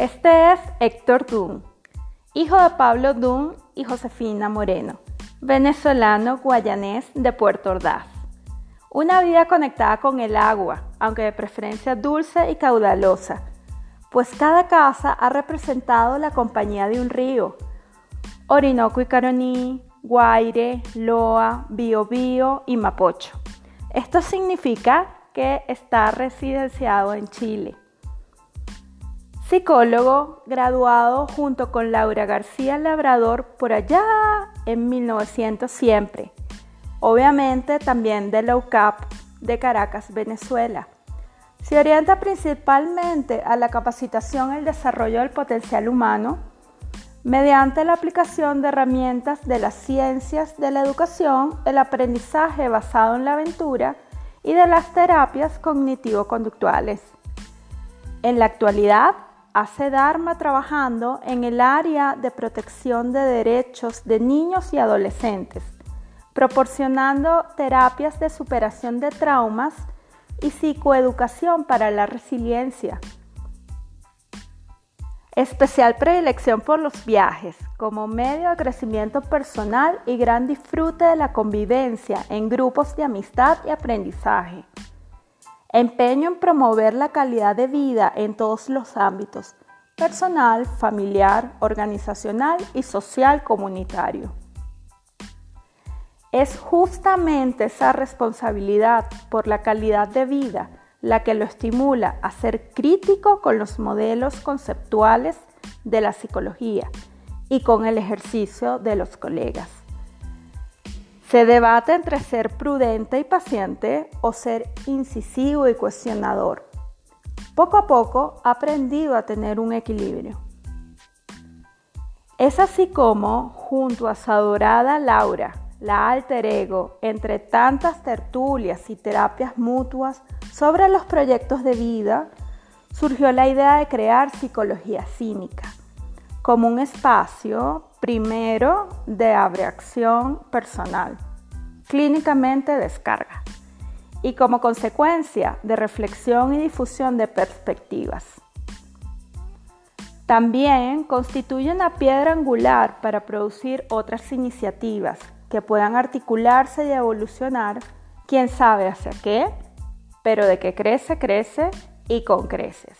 Este es Héctor Dunn, hijo de Pablo Dunn y Josefina Moreno, venezolano guayanés de Puerto Ordaz. Una vida conectada con el agua, aunque de preferencia dulce y caudalosa, pues cada casa ha representado la compañía de un río. Orinoco y Caroní, Guaire, Loa, Biobío y Mapocho. Esto significa que está residenciado en Chile. Psicólogo, graduado junto con Laura García Labrador por allá en 1900 siempre. Obviamente también de la UCAP de Caracas, Venezuela. Se orienta principalmente a la capacitación y el desarrollo del potencial humano mediante la aplicación de herramientas de las ciencias de la educación, el aprendizaje basado en la aventura y de las terapias cognitivo-conductuales. En la actualidad, hace Dharma trabajando en el área de protección de derechos de niños y adolescentes, proporcionando terapias de superación de traumas y psicoeducación para la resiliencia. Especial predilección por los viajes como medio de crecimiento personal y gran disfrute de la convivencia en grupos de amistad y aprendizaje. Empeño en promover la calidad de vida en todos los ámbitos, personal, familiar, organizacional y social comunitario. Es justamente esa responsabilidad por la calidad de vida la que lo estimula a ser crítico con los modelos conceptuales de la psicología y con el ejercicio de los colegas. Se debate entre ser prudente y paciente o ser incisivo y cuestionador. Poco a poco ha aprendido a tener un equilibrio. Es así como, junto a su adorada Laura, la alter ego, entre tantas tertulias y terapias mutuas sobre los proyectos de vida, surgió la idea de crear psicología cínica como un espacio primero de abreacción personal, clínicamente descarga, y como consecuencia de reflexión y difusión de perspectivas. También constituye una piedra angular para producir otras iniciativas que puedan articularse y evolucionar, quién sabe hacia qué, pero de que crece, crece y con creces.